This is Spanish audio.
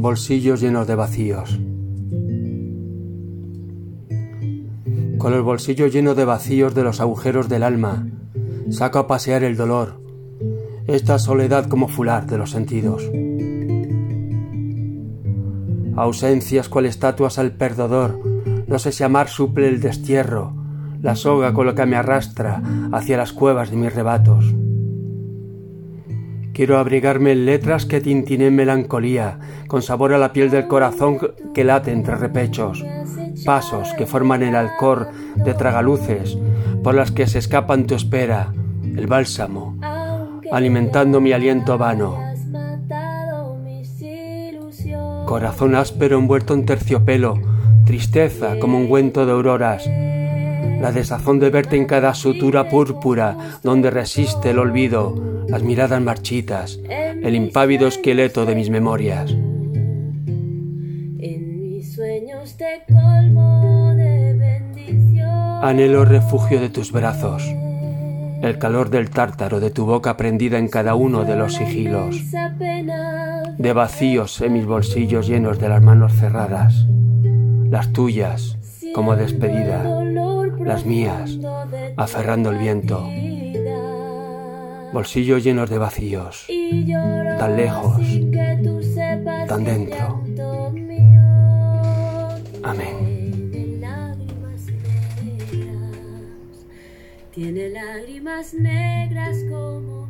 Bolsillos llenos de vacíos. Con los bolsillos llenos de vacíos de los agujeros del alma, saco a pasear el dolor, esta soledad como fular de los sentidos. Ausencias cual estatuas al perdedor, no sé si amar suple el destierro, la soga con la que me arrastra hacia las cuevas de mis rebatos. Quiero abrigarme en letras que tintinen melancolía, con sabor a la piel del corazón que late entre repechos, pasos que forman el alcor de tragaluces por las que se escapan tu espera, el bálsamo, alimentando mi aliento vano. Corazón áspero envuelto en terciopelo, tristeza como ungüento de auroras, la desazón de verte en cada sutura púrpura donde resiste el olvido, las miradas marchitas, el impávido esqueleto de mis memorias. Anhelo refugio de tus brazos, el calor del tártaro de tu boca prendida en cada uno de los sigilos, de vacíos en mis bolsillos llenos de las manos cerradas, las tuyas como despedida, las mías aferrando el viento, bolsillos llenos de vacíos, tan lejos, tan dentro. Amén. Tiene lágrimas negras como